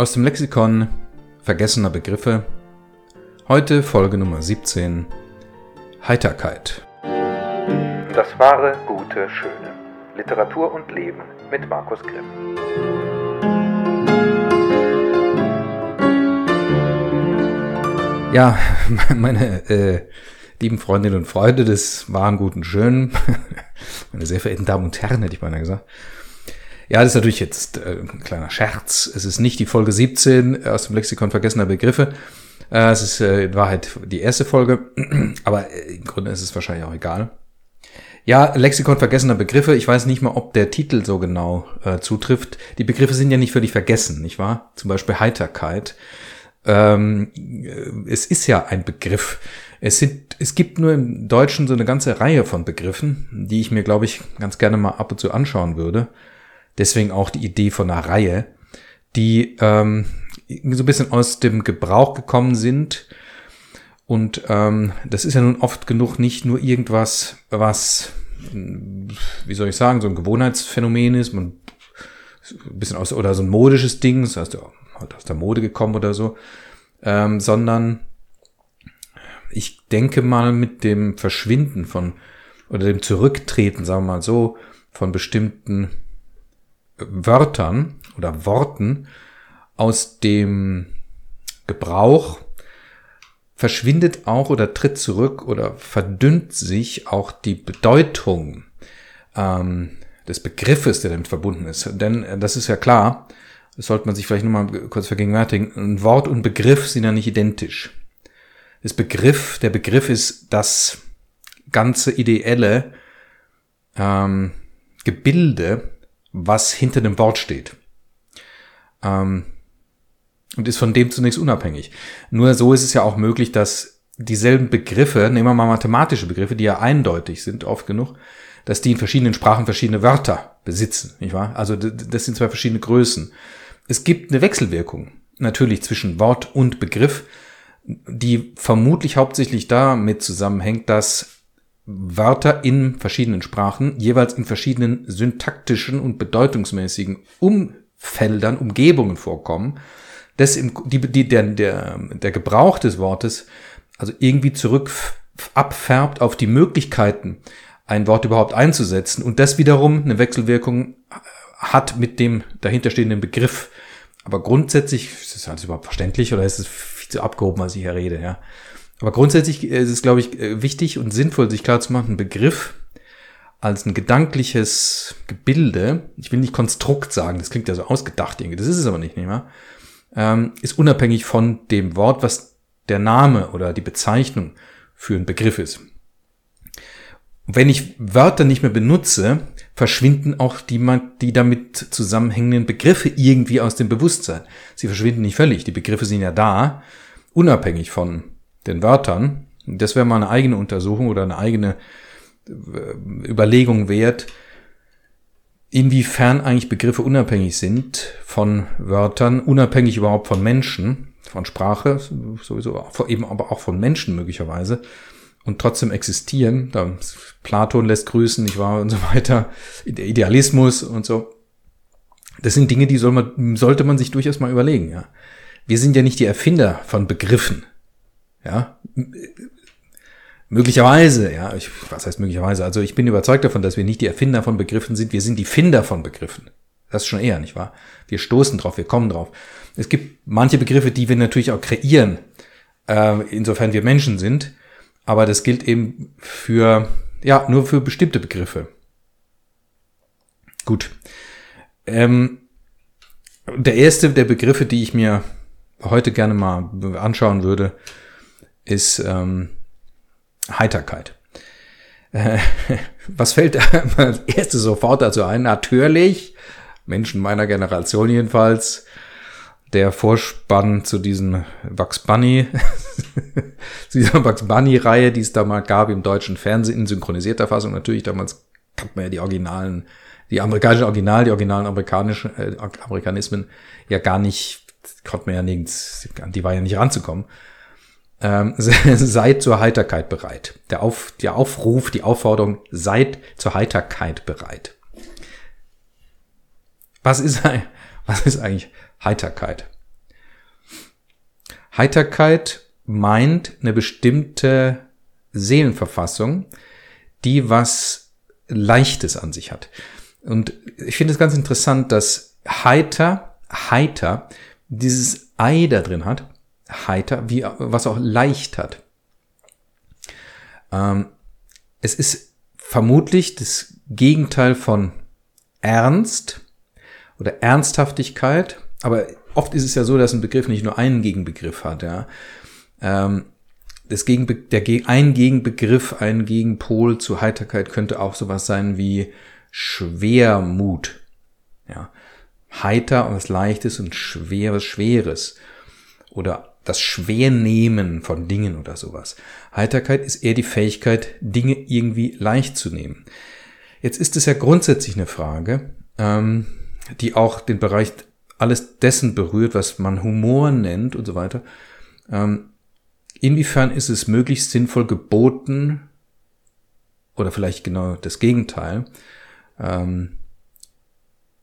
Aus dem Lexikon vergessener Begriffe. Heute Folge Nummer 17. Heiterkeit. Das wahre, gute, schöne. Literatur und Leben mit Markus Grimm. Ja, meine äh, lieben Freundinnen und Freunde des wahren, guten, schönen, meine sehr verehrten Damen und Herren, hätte ich beinahe gesagt. Ja, das ist natürlich jetzt äh, ein kleiner Scherz. Es ist nicht die Folge 17 aus dem Lexikon vergessener Begriffe. Äh, es ist äh, in Wahrheit die erste Folge, aber äh, im Grunde ist es wahrscheinlich auch egal. Ja, Lexikon vergessener Begriffe. Ich weiß nicht mal, ob der Titel so genau äh, zutrifft. Die Begriffe sind ja nicht völlig vergessen, nicht wahr? Zum Beispiel Heiterkeit. Ähm, äh, es ist ja ein Begriff. Es, sind, es gibt nur im Deutschen so eine ganze Reihe von Begriffen, die ich mir, glaube ich, ganz gerne mal ab und zu anschauen würde. Deswegen auch die Idee von einer Reihe, die ähm, so ein bisschen aus dem Gebrauch gekommen sind. Und ähm, das ist ja nun oft genug nicht nur irgendwas, was, wie soll ich sagen, so ein Gewohnheitsphänomen ist, man ein bisschen aus, oder so ein modisches Ding, das heißt, halt aus der Mode gekommen oder so, ähm, sondern ich denke mal mit dem Verschwinden von oder dem Zurücktreten, sagen wir mal so, von bestimmten Wörtern oder Worten aus dem Gebrauch verschwindet auch oder tritt zurück oder verdünnt sich auch die Bedeutung ähm, des Begriffes, der damit verbunden ist. Denn äh, das ist ja klar, das sollte man sich vielleicht nur mal kurz vergegenwärtigen, ein Wort und Begriff sind ja nicht identisch. Das Begriff, der Begriff ist das ganze ideelle ähm, Gebilde, was hinter dem Wort steht. Ähm, und ist von dem zunächst unabhängig. Nur so ist es ja auch möglich, dass dieselben Begriffe, nehmen wir mal mathematische Begriffe, die ja eindeutig sind, oft genug, dass die in verschiedenen Sprachen verschiedene Wörter besitzen, nicht wahr? Also das sind zwei verschiedene Größen. Es gibt eine Wechselwirkung natürlich zwischen Wort und Begriff, die vermutlich hauptsächlich damit zusammenhängt, dass Wörter in verschiedenen Sprachen jeweils in verschiedenen syntaktischen und bedeutungsmäßigen Umfeldern, Umgebungen vorkommen, dass im, die, die, der, der, der Gebrauch des Wortes also irgendwie zurück abfärbt auf die Möglichkeiten, ein Wort überhaupt einzusetzen und das wiederum eine Wechselwirkung hat mit dem dahinterstehenden Begriff. Aber grundsätzlich, ist das alles überhaupt verständlich oder ist es viel zu abgehoben, was ich hier rede, ja? Aber grundsätzlich ist es, glaube ich, äh, wichtig und sinnvoll, sich klar zu machen, ein Begriff als ein gedankliches Gebilde, ich will nicht Konstrukt sagen, das klingt ja so ausgedacht irgendwie, das ist es aber nicht, nicht mehr, ähm, ist unabhängig von dem Wort, was der Name oder die Bezeichnung für ein Begriff ist. Wenn ich Wörter nicht mehr benutze, verschwinden auch die, die damit zusammenhängenden Begriffe irgendwie aus dem Bewusstsein. Sie verschwinden nicht völlig. Die Begriffe sind ja da, unabhängig von den Wörtern. Das wäre mal eine eigene Untersuchung oder eine eigene äh, Überlegung wert, inwiefern eigentlich Begriffe unabhängig sind von Wörtern, unabhängig überhaupt von Menschen, von Sprache, sowieso, eben aber auch von Menschen möglicherweise und trotzdem existieren. Da Platon lässt grüßen, ich war und so weiter, der Idealismus und so. Das sind Dinge, die soll man, sollte man sich durchaus mal überlegen, ja. Wir sind ja nicht die Erfinder von Begriffen. Ja, möglicherweise, ja, ich, was heißt möglicherweise? Also ich bin überzeugt davon, dass wir nicht die Erfinder von Begriffen sind, wir sind die Finder von Begriffen. Das ist schon eher, nicht wahr? Wir stoßen drauf, wir kommen drauf. Es gibt manche Begriffe, die wir natürlich auch kreieren, äh, insofern wir Menschen sind, aber das gilt eben für, ja, nur für bestimmte Begriffe. Gut. Ähm, der erste der Begriffe, die ich mir heute gerne mal anschauen würde, ist ähm, Heiterkeit. Äh, was fällt als erstes sofort dazu ein? Natürlich, Menschen meiner Generation jedenfalls, der Vorspann zu diesen Bugs Bunny, zu dieser Bugs Bunny-Reihe, die es da mal gab im deutschen Fernsehen in synchronisierter Fassung. Natürlich, damals kannte man ja die Originalen, die amerikanischen Original, die originalen amerikanischen äh, Amerikanismen ja gar nicht, konnte man ja nirgends, die war ja nicht ranzukommen ähm, seid zur Heiterkeit bereit. Der, Auf, der Aufruf, die Aufforderung, seid zur Heiterkeit bereit. Was ist, was ist eigentlich Heiterkeit? Heiterkeit meint eine bestimmte Seelenverfassung, die was Leichtes an sich hat. Und ich finde es ganz interessant, dass heiter, heiter, dieses Ei da drin hat, heiter, wie, was auch leicht hat. Ähm, es ist vermutlich das Gegenteil von Ernst oder Ernsthaftigkeit, aber oft ist es ja so, dass ein Begriff nicht nur einen Gegenbegriff hat, ja. Ähm, das Gegenbe der Ge ein Gegenbegriff, ein Gegenpol zu Heiterkeit könnte auch sowas sein wie Schwermut. Ja. Heiter was Leichtes und schwer was Schweres. Oder das Schwernehmen von Dingen oder sowas. Heiterkeit ist eher die Fähigkeit, Dinge irgendwie leicht zu nehmen. Jetzt ist es ja grundsätzlich eine Frage, ähm, die auch den Bereich alles dessen berührt, was man Humor nennt und so weiter. Ähm, inwiefern ist es möglichst sinnvoll geboten, oder vielleicht genau das Gegenteil, ähm,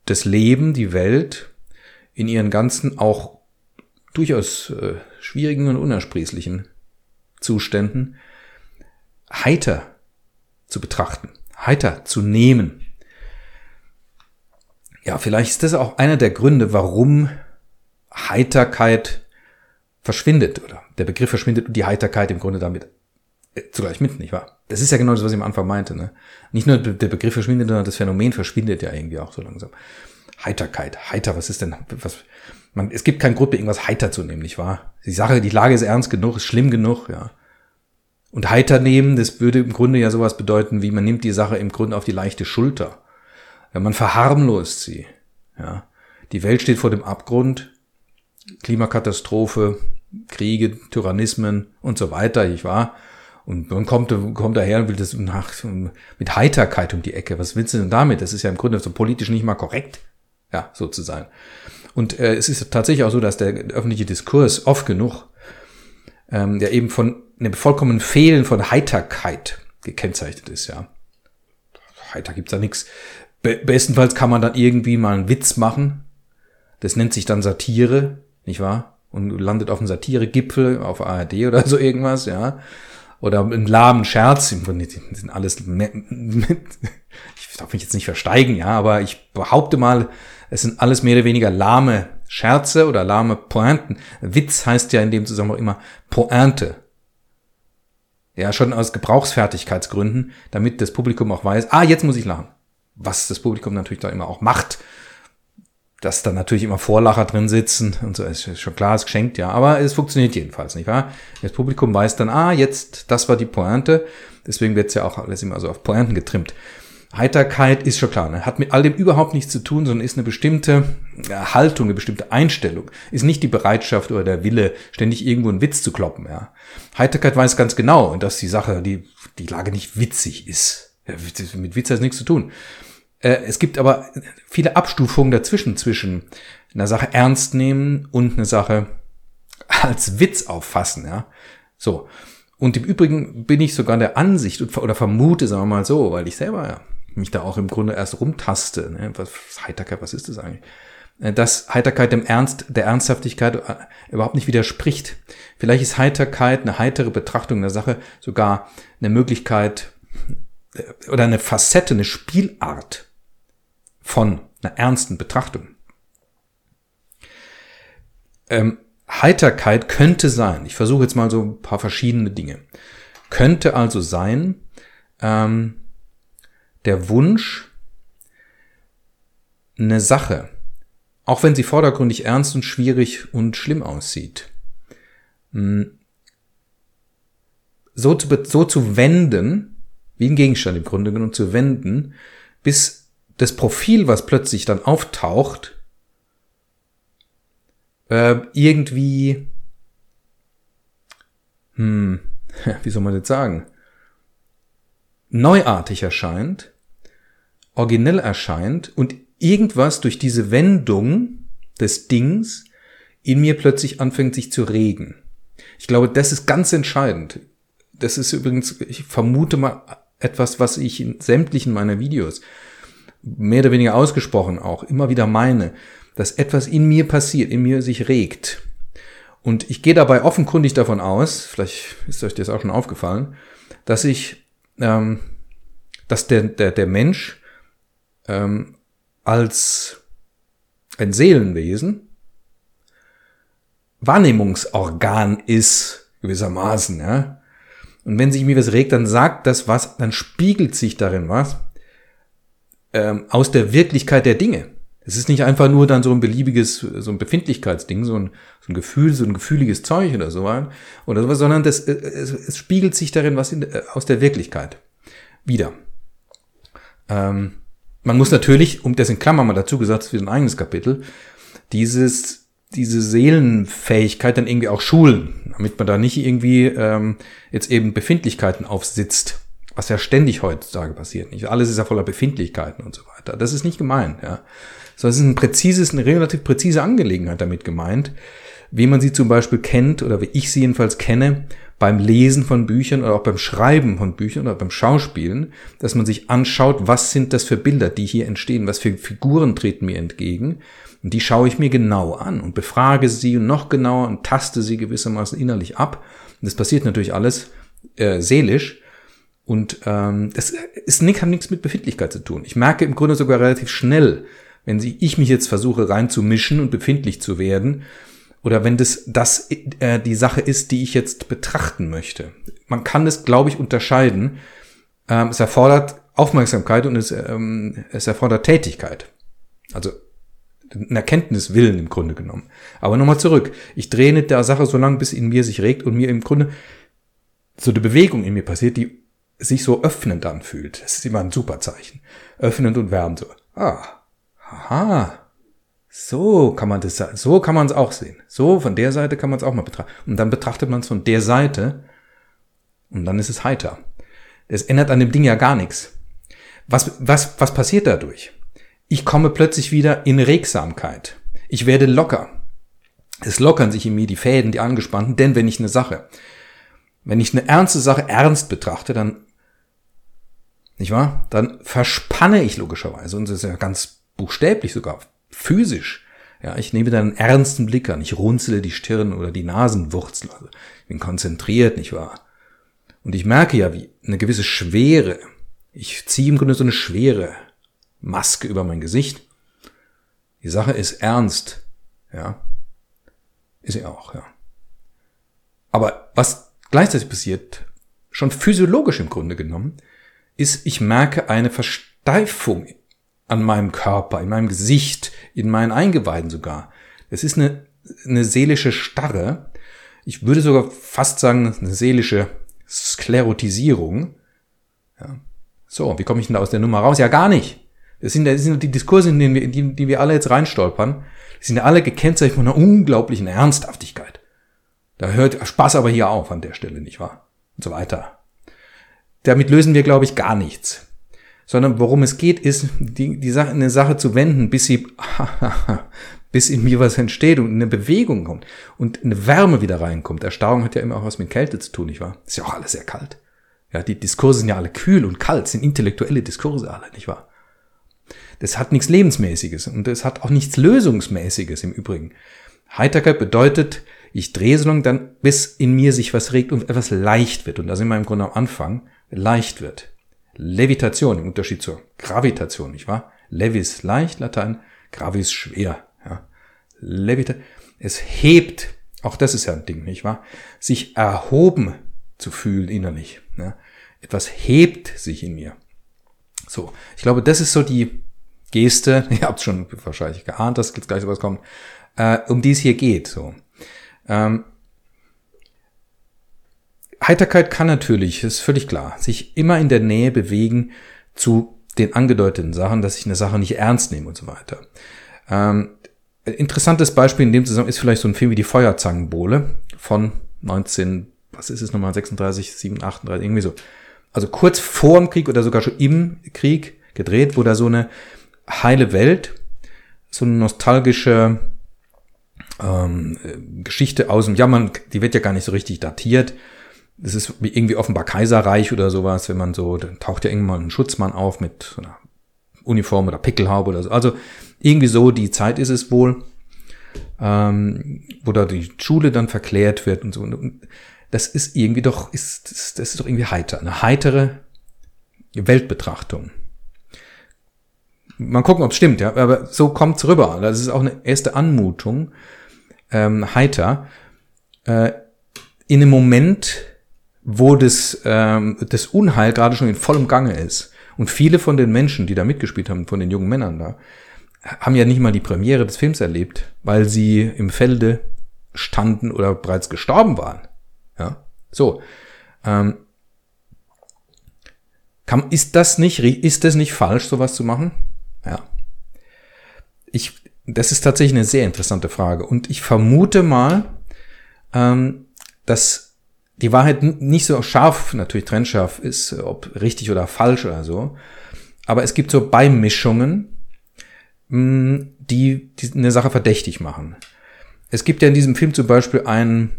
das Leben, die Welt in ihren ganzen auch durchaus äh, schwierigen und unersprießlichen Zuständen heiter zu betrachten, heiter zu nehmen. Ja, vielleicht ist das auch einer der Gründe, warum Heiterkeit verschwindet oder der Begriff verschwindet und die Heiterkeit im Grunde damit äh, zugleich mit, nicht wahr? Das ist ja genau das, was ich am Anfang meinte. Ne? Nicht nur der Begriff verschwindet, sondern das Phänomen verschwindet ja irgendwie auch so langsam. Heiterkeit, heiter, was ist denn, was, man, es gibt keinen Grund, irgendwas heiter zu nehmen, nicht wahr? Die Sache, die Lage ist ernst genug, ist schlimm genug, ja. Und heiter nehmen, das würde im Grunde ja sowas bedeuten, wie man nimmt die Sache im Grunde auf die leichte Schulter. Ja, man verharmlost sie, ja. Die Welt steht vor dem Abgrund, Klimakatastrophe, Kriege, Tyrannismen und so weiter, ich war. Und man kommt, kommt daher und will das nach, mit Heiterkeit um die Ecke. Was willst du denn damit? Das ist ja im Grunde so politisch nicht mal korrekt, ja, so zu sein. Und äh, es ist tatsächlich auch so, dass der öffentliche Diskurs oft genug ähm, ja eben von einem vollkommenen Fehlen von Heiterkeit gekennzeichnet ist, ja. Heiter gibt's da nichts. Be bestenfalls kann man dann irgendwie mal einen Witz machen. Das nennt sich dann Satire, nicht wahr? Und landet auf einem Satiregipfel auf ARD oder so irgendwas, ja. Oder einen lahmen Scherz, im sind alles ich darf mich jetzt nicht versteigen, ja, aber ich behaupte mal, es sind alles mehr oder weniger lahme Scherze oder lahme Pointen. Witz heißt ja in dem Zusammenhang immer Pointe. Ja, schon aus Gebrauchsfertigkeitsgründen, damit das Publikum auch weiß, ah, jetzt muss ich lachen. Was das Publikum natürlich da immer auch macht. Dass da natürlich immer Vorlacher drin sitzen und so, ist schon klar, ist geschenkt, ja. Aber es funktioniert jedenfalls, nicht wahr? Das Publikum weiß dann, ah, jetzt, das war die Pointe. Deswegen wird's ja auch alles immer so auf Pointen getrimmt. Heiterkeit ist schon klar, ne? hat mit all dem überhaupt nichts zu tun, sondern ist eine bestimmte Haltung, eine bestimmte Einstellung. Ist nicht die Bereitschaft oder der Wille, ständig irgendwo einen Witz zu kloppen. Ja. Heiterkeit weiß ganz genau, dass die Sache, die, die Lage nicht witzig ist. Mit Witz hat nichts zu tun. Äh, es gibt aber viele Abstufungen dazwischen, zwischen einer Sache ernst nehmen und eine Sache als Witz auffassen. Ja. So. Und im Übrigen bin ich sogar der Ansicht oder vermute, sagen wir mal so, weil ich selber ja mich da auch im Grunde erst rumtaste. Ne? Was, Heiterkeit, was ist das eigentlich? Äh, dass Heiterkeit dem Ernst, der Ernsthaftigkeit äh, überhaupt nicht widerspricht. Vielleicht ist Heiterkeit, eine heitere Betrachtung der Sache sogar eine Möglichkeit äh, oder eine Facette, eine Spielart von einer ernsten Betrachtung. Ähm, Heiterkeit könnte sein, ich versuche jetzt mal so ein paar verschiedene Dinge, könnte also sein, ähm, der Wunsch, eine Sache, auch wenn sie vordergründig ernst und schwierig und schlimm aussieht, hm, so zu, so zu wenden, wie ein Gegenstand im Grunde genommen zu wenden, bis das Profil, was plötzlich dann auftaucht, äh, irgendwie, hm, wie soll man das sagen, neuartig erscheint, originell erscheint und irgendwas durch diese Wendung des Dings in mir plötzlich anfängt sich zu regen. Ich glaube, das ist ganz entscheidend. Das ist übrigens, ich vermute mal etwas, was ich in sämtlichen meiner Videos mehr oder weniger ausgesprochen auch immer wieder meine, dass etwas in mir passiert, in mir sich regt Und ich gehe dabei offenkundig davon aus, vielleicht ist euch das auch schon aufgefallen, dass ich, ähm, dass der, der, der Mensch ähm, als ein Seelenwesen Wahrnehmungsorgan ist, gewissermaßen, ja. Und wenn sich mir was regt, dann sagt das was, dann spiegelt sich darin was ähm, aus der Wirklichkeit der Dinge. Es ist nicht einfach nur dann so ein beliebiges, so ein Befindlichkeitsding, so ein, so ein Gefühl, so ein gefühliges Zeug oder so oder sowas, sondern das, äh, es, es spiegelt sich darin was in, äh, aus der Wirklichkeit wieder. Ähm, man muss natürlich, um das in Klammern mal dazu gesagt, das ist ein eigenes Kapitel, dieses diese Seelenfähigkeit dann irgendwie auch schulen, damit man da nicht irgendwie ähm, jetzt eben Befindlichkeiten aufsitzt, was ja ständig heutzutage passiert. Nicht alles ist ja voller Befindlichkeiten und so weiter. Das ist nicht gemeint, ja. Sondern es ist ein präzises, eine relativ präzise Angelegenheit damit gemeint, wie man sie zum Beispiel kennt oder wie ich sie jedenfalls kenne beim Lesen von Büchern oder auch beim Schreiben von Büchern oder beim Schauspielen, dass man sich anschaut, was sind das für Bilder, die hier entstehen, was für Figuren treten mir entgegen und die schaue ich mir genau an und befrage sie noch genauer und taste sie gewissermaßen innerlich ab. Und das passiert natürlich alles äh, seelisch. Und ähm, das ist hat nichts mit Befindlichkeit zu tun. Ich merke im Grunde sogar relativ schnell, wenn sie, ich mich jetzt versuche reinzumischen und befindlich zu werden, oder wenn das, das äh, die Sache ist, die ich jetzt betrachten möchte. Man kann es, glaube ich, unterscheiden. Ähm, es erfordert Aufmerksamkeit und es, ähm, es erfordert Tätigkeit. Also ein Erkenntniswillen im Grunde genommen. Aber nochmal zurück. Ich drehe nicht der Sache so lange, bis in mir sich regt und mir im Grunde so eine Bewegung in mir passiert, die sich so öffnend anfühlt. Das ist immer ein super Zeichen. Öffnend und wärmend so. Ah, aha. So kann man das, so kann man es auch sehen. So, von der Seite kann man es auch mal betrachten. Und dann betrachtet man es von der Seite und dann ist es heiter. Es ändert an dem Ding ja gar nichts. Was, was, was passiert dadurch? Ich komme plötzlich wieder in Regsamkeit. Ich werde locker. Es lockern sich in mir die Fäden, die angespannten, denn wenn ich eine Sache, wenn ich eine ernste Sache ernst betrachte, dann, nicht wahr? Dann verspanne ich logischerweise, und das ist ja ganz buchstäblich sogar, physisch. Ja, ich nehme dann einen ernsten Blick an, ich runzele die Stirn oder die Nasenwurzel, also ich bin konzentriert, nicht wahr? Und ich merke ja, wie eine gewisse Schwere, ich ziehe im Grunde so eine Schwere Maske über mein Gesicht. Die Sache ist ernst, ja. Ist sie auch, ja. Aber was gleichzeitig passiert, schon physiologisch im Grunde genommen, ist, ich merke eine Versteifung an meinem Körper, in meinem Gesicht, in meinen Eingeweiden sogar. Es ist eine, eine seelische Starre. Ich würde sogar fast sagen, eine seelische Sklerotisierung. Ja. So, wie komme ich denn da aus der Nummer raus? Ja, gar nicht. Das sind, das sind die Diskurse, in denen wir, die, die wir alle jetzt reinstolpern. Die sind ja alle gekennzeichnet von einer unglaublichen Ernsthaftigkeit. Da hört Spaß aber hier auf an der Stelle, nicht wahr? Und so weiter. Damit lösen wir, glaube ich, gar nichts. Sondern worum es geht, ist, die, die Sache, eine Sache zu wenden, bis sie, bis in mir was entsteht und eine Bewegung kommt und eine Wärme wieder reinkommt. Erstarrung hat ja immer auch was mit Kälte zu tun, nicht wahr? Ist ja auch alles sehr kalt. Ja, die Diskurse sind ja alle kühl und kalt, sind intellektuelle Diskurse alle, nicht wahr? Das hat nichts Lebensmäßiges und es hat auch nichts Lösungsmäßiges im Übrigen. Heiterkeit bedeutet, ich drehe so lange dann, bis in mir sich was regt und etwas leicht wird. Und da sind wir im Grunde am Anfang, leicht wird. Levitation im Unterschied zur Gravitation, nicht wahr? Levis leicht, Latein, gravis schwer. Ja. Levita, es hebt, auch das ist ja ein Ding, nicht wahr? Sich erhoben zu fühlen innerlich. Ja. Etwas hebt sich in mir. So, ich glaube, das ist so die Geste, ihr habt schon wahrscheinlich geahnt, dass jetzt gleich sowas kommt, äh, um die es hier geht. So. Ähm, Heiterkeit kann natürlich, ist völlig klar, sich immer in der Nähe bewegen zu den angedeuteten Sachen, dass ich eine Sache nicht ernst nehme und so weiter. Ähm, interessantes Beispiel in dem Zusammenhang ist vielleicht so ein Film wie die Feuerzangenbowle von 19, was ist es nochmal, 36, 7, 38, irgendwie so. Also kurz vor dem Krieg oder sogar schon im Krieg gedreht, wo da so eine heile Welt, so eine nostalgische ähm, Geschichte aus dem, ja, man, die wird ja gar nicht so richtig datiert. Das ist irgendwie offenbar Kaiserreich oder sowas, wenn man so, dann taucht ja irgendwann ein Schutzmann auf mit so einer Uniform oder Pickelhaube oder so. Also irgendwie so, die Zeit ist es wohl. ähm, wo da die Schule dann verklärt wird und so. Und das ist irgendwie doch, ist, das ist doch irgendwie heiter, eine heitere Weltbetrachtung. Mal gucken, ob es stimmt, ja, aber so kommt's rüber. Das ist auch eine erste Anmutung, ähm, heiter. Äh, in einem Moment, wo das, ähm, das Unheil gerade schon in vollem Gange ist. Und viele von den Menschen, die da mitgespielt haben, von den jungen Männern da, haben ja nicht mal die Premiere des Films erlebt, weil sie im Felde standen oder bereits gestorben waren. Ja, so. Ähm, kann, ist das nicht, ist das nicht falsch, sowas zu machen? Ja. Ich, das ist tatsächlich eine sehr interessante Frage. Und ich vermute mal, ähm, dass die Wahrheit nicht so scharf, natürlich trennscharf ist, ob richtig oder falsch oder so. Aber es gibt so Beimischungen, hm, die, die eine Sache verdächtig machen. Es gibt ja in diesem Film zum Beispiel einen,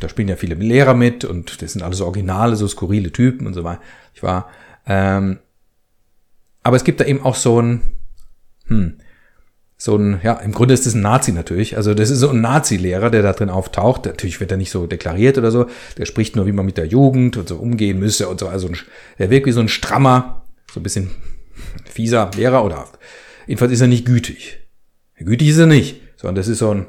da spielen ja viele Lehrer mit und das sind alles Originale, so skurrile Typen und so weiter. Ich war, ähm, aber es gibt da eben auch so ein, hm, so ein, ja, im Grunde ist das ein Nazi natürlich. Also das ist so ein Nazi-Lehrer, der da drin auftaucht. Natürlich wird er nicht so deklariert oder so. Der spricht nur, wie man mit der Jugend und so umgehen müsse und so. Also ein, der wirkt wie so ein strammer, so ein bisschen fieser Lehrer oder jedenfalls ist er nicht gütig. Gütig ist er nicht, sondern das ist so ein,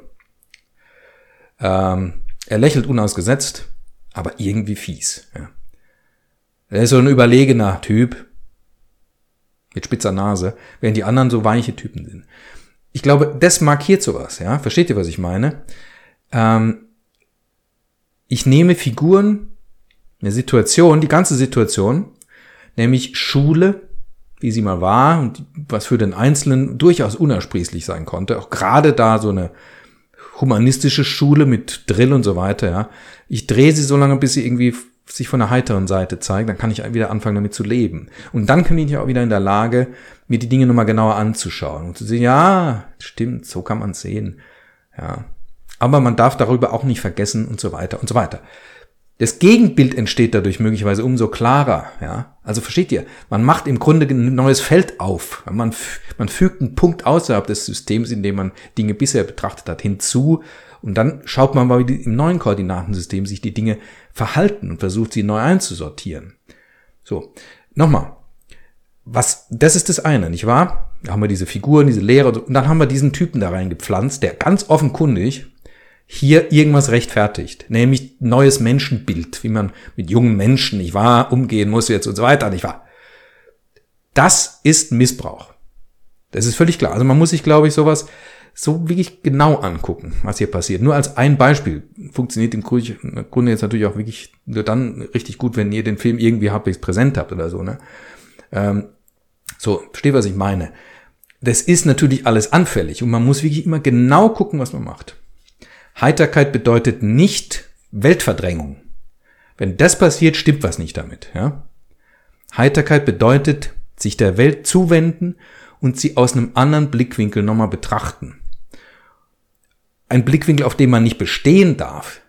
ähm, er lächelt unausgesetzt, aber irgendwie fies. Ja. Er ist so ein überlegener Typ mit spitzer Nase, während die anderen so weiche Typen sind ich glaube, das markiert sowas, ja. Versteht ihr, was ich meine? Ähm, ich nehme Figuren, eine Situation, die ganze Situation, nämlich Schule, wie sie mal war und was für den Einzelnen durchaus unersprießlich sein konnte, auch gerade da so eine humanistische Schule mit Drill und so weiter, ja. Ich drehe sie so lange, bis sie irgendwie sich von der heiteren Seite zeigt, dann kann ich wieder anfangen damit zu leben. Und dann bin ich auch wieder in der Lage, mir die Dinge nochmal genauer anzuschauen und zu sehen, ja, stimmt, so kann man sehen. Ja. Aber man darf darüber auch nicht vergessen und so weiter und so weiter. Das Gegenbild entsteht dadurch möglicherweise umso klarer, ja. Also versteht ihr? Man macht im Grunde ein neues Feld auf. Man, man fügt einen Punkt außerhalb des Systems, in dem man Dinge bisher betrachtet hat, hinzu. Und dann schaut man mal, wie im neuen Koordinatensystem sich die Dinge verhalten und versucht, sie neu einzusortieren. So. Nochmal was, das ist das eine, nicht wahr? Da haben wir diese Figuren, diese Lehrer und dann haben wir diesen Typen da reingepflanzt, der ganz offenkundig hier irgendwas rechtfertigt, nämlich neues Menschenbild, wie man mit jungen Menschen, nicht wahr, umgehen muss jetzt und so weiter, nicht wahr? Das ist Missbrauch. Das ist völlig klar. Also man muss sich, glaube ich, sowas so wirklich genau angucken, was hier passiert. Nur als ein Beispiel funktioniert im Grunde jetzt natürlich auch wirklich nur dann richtig gut, wenn ihr den Film irgendwie halbwegs präsent habt oder so, ne? Ähm, so, versteht, was ich meine? Das ist natürlich alles anfällig und man muss wirklich immer genau gucken, was man macht. Heiterkeit bedeutet nicht Weltverdrängung. Wenn das passiert, stimmt was nicht damit. Ja? Heiterkeit bedeutet, sich der Welt zuwenden und sie aus einem anderen Blickwinkel nochmal betrachten. Ein Blickwinkel, auf dem man nicht bestehen darf.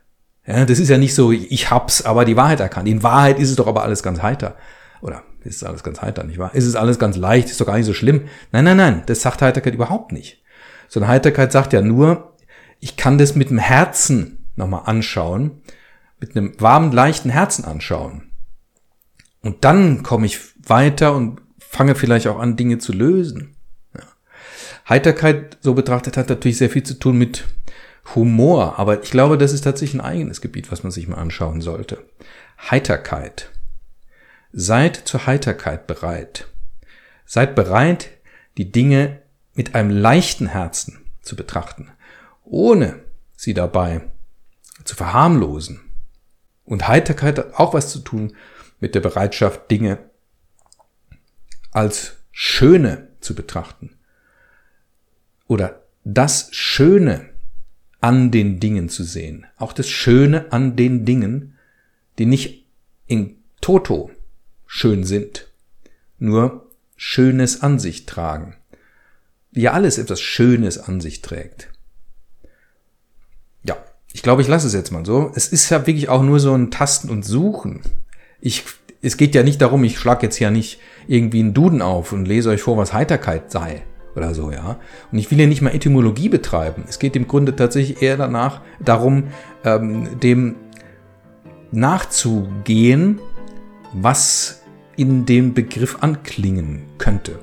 Ja, das ist ja nicht so, ich hab's, aber die Wahrheit erkannt. In Wahrheit ist es doch aber alles ganz heiter. Oder ist alles ganz heiter, nicht wahr? Ist es alles ganz leicht, ist doch gar nicht so schlimm. Nein, nein, nein, das sagt Heiterkeit überhaupt nicht. So eine Heiterkeit sagt ja nur, ich kann das mit dem Herzen nochmal anschauen, mit einem warmen, leichten Herzen anschauen. Und dann komme ich weiter und fange vielleicht auch an, Dinge zu lösen. Heiterkeit, so betrachtet, hat natürlich sehr viel zu tun mit Humor, aber ich glaube, das ist tatsächlich ein eigenes Gebiet, was man sich mal anschauen sollte. Heiterkeit. Seid zur Heiterkeit bereit. Seid bereit, die Dinge mit einem leichten Herzen zu betrachten, ohne sie dabei zu verharmlosen. Und Heiterkeit hat auch was zu tun mit der Bereitschaft, Dinge als Schöne zu betrachten. Oder das Schöne an den Dingen zu sehen. Auch das Schöne an den Dingen, die nicht in Toto schön sind, nur Schönes an sich tragen. Ja alles etwas Schönes an sich trägt. Ja, ich glaube, ich lasse es jetzt mal so. Es ist ja wirklich auch nur so ein Tasten und Suchen. Ich, es geht ja nicht darum, ich schlage jetzt ja nicht irgendwie einen Duden auf und lese euch vor, was Heiterkeit sei oder so, ja. Und ich will hier nicht mal Etymologie betreiben. Es geht im Grunde tatsächlich eher danach darum, ähm, dem nachzugehen, was in dem Begriff anklingen könnte.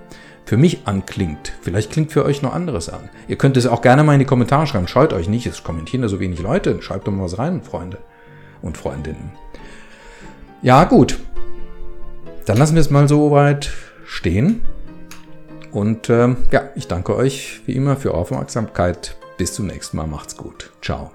Für mich anklingt. Vielleicht klingt für euch noch anderes an. Ihr könnt es auch gerne mal in die Kommentare schreiben. Scheut euch nicht, es kommentieren da so wenig Leute. Schreibt doch mal was rein, Freunde und Freundinnen. Ja, gut. Dann lassen wir es mal so weit stehen. Und ähm, ja, ich danke euch wie immer für Aufmerksamkeit. Bis zum nächsten Mal. Macht's gut. Ciao.